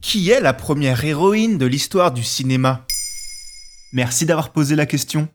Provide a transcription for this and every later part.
Qui est la première héroïne de l'histoire du cinéma? Merci d'avoir posé la question.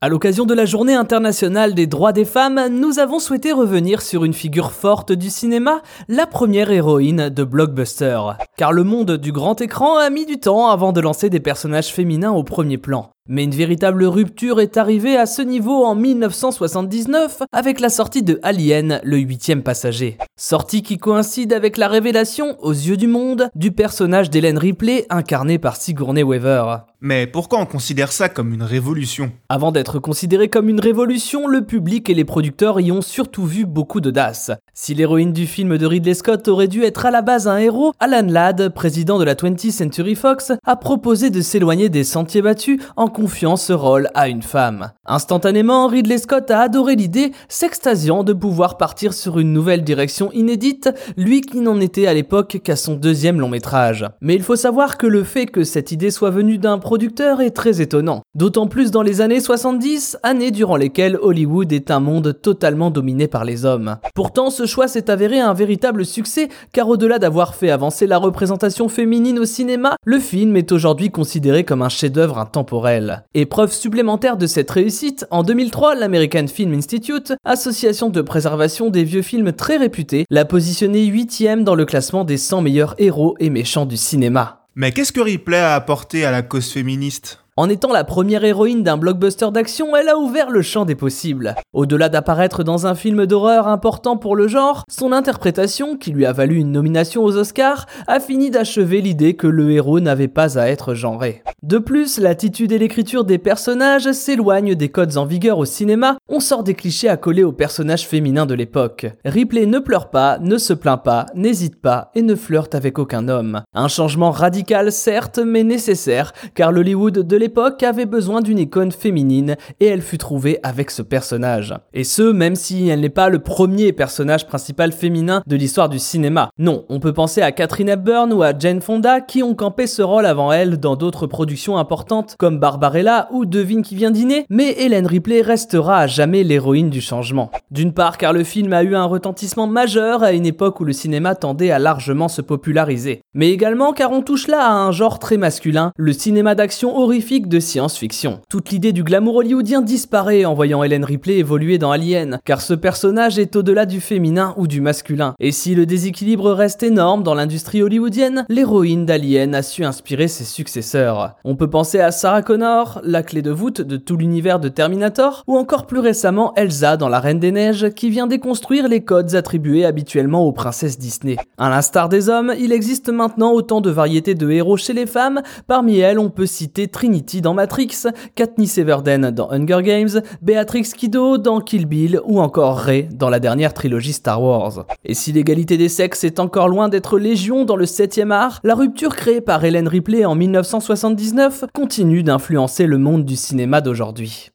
À l'occasion de la Journée internationale des droits des femmes, nous avons souhaité revenir sur une figure forte du cinéma, la première héroïne de blockbuster. Car le monde du grand écran a mis du temps avant de lancer des personnages féminins au premier plan. Mais une véritable rupture est arrivée à ce niveau en 1979 avec la sortie de Alien, le huitième passager. Sortie qui coïncide avec la révélation, aux yeux du monde, du personnage d'Hélène Ripley incarné par Sigourney Weaver. Mais pourquoi on considère ça comme une révolution? Avant d'être considéré comme une révolution, le public et les producteurs y ont surtout vu beaucoup d'audace. Si l'héroïne du film de Ridley Scott aurait dû être à la base un héros, Alan Ladd, président de la 20th Century Fox, a proposé de s'éloigner des sentiers battus en confiant ce rôle à une femme. Instantanément, Ridley Scott a adoré l'idée, s'extasiant de pouvoir partir sur une nouvelle direction inédite, lui qui n'en était à l'époque qu'à son deuxième long métrage. Mais il faut savoir que le fait que cette idée soit venue d'un producteur est très étonnant. D'autant plus dans les années 70, années durant lesquelles Hollywood est un monde totalement dominé par les hommes. Pourtant, ce choix s'est avéré un véritable succès, car au-delà d'avoir fait avancer la représentation féminine au cinéma, le film est aujourd'hui considéré comme un chef-d'œuvre intemporel. Épreuve supplémentaire de cette réussite, en 2003, l'American Film Institute, association de préservation des vieux films très réputée, l'a positionné 8ème dans le classement des 100 meilleurs héros et méchants du cinéma. Mais qu'est-ce que Ripley a apporté à la cause féministe? En étant la première héroïne d'un blockbuster d'action, elle a ouvert le champ des possibles. Au-delà d'apparaître dans un film d'horreur important pour le genre, son interprétation, qui lui a valu une nomination aux Oscars, a fini d'achever l'idée que le héros n'avait pas à être genré. De plus, l'attitude et l'écriture des personnages s'éloignent des codes en vigueur au cinéma, on sort des clichés à coller aux personnages féminins de l'époque. Ripley ne pleure pas, ne se plaint pas, n'hésite pas et ne flirte avec aucun homme. Un changement radical certes, mais nécessaire, car l'Hollywood de l'époque avait besoin d'une icône féminine et elle fut trouvée avec ce personnage. Et ce, même si elle n'est pas le premier personnage principal féminin de l'histoire du cinéma. Non, on peut penser à Catherine Hepburn ou à Jane Fonda qui ont campé ce rôle avant elle dans d'autres productions importantes comme Barbarella ou Devine qui vient dîner, mais Hélène Ripley restera à jamais l'héroïne du changement. D'une part car le film a eu un retentissement majeur à une époque où le cinéma tendait à largement se populariser, mais également car on touche là à un genre très masculin, le cinéma d'action horrifique de science-fiction. Toute l'idée du glamour hollywoodien disparaît en voyant Helen Ripley évoluer dans Alien, car ce personnage est au-delà du féminin ou du masculin. Et si le déséquilibre reste énorme dans l'industrie hollywoodienne, l'héroïne d'Alien a su inspirer ses successeurs. On peut penser à Sarah Connor, la clé de voûte de tout l'univers de Terminator, ou encore plus récemment Elsa dans La Reine des Neiges, qui vient déconstruire les codes attribués habituellement aux princesses Disney. À l'instar des hommes, il existe maintenant autant de variétés de héros chez les femmes, parmi elles on peut citer Trinity dans Matrix, Katniss Everdeen dans Hunger Games, Beatrix Kiddo dans Kill Bill ou encore Rey dans la dernière trilogie Star Wars. Et si l'égalité des sexes est encore loin d'être légion dans le 7e art, la rupture créée par Helen Ripley en 1979 continue d'influencer le monde du cinéma d'aujourd'hui.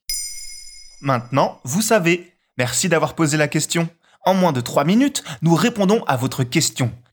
Maintenant, vous savez. Merci d'avoir posé la question. En moins de 3 minutes, nous répondons à votre question.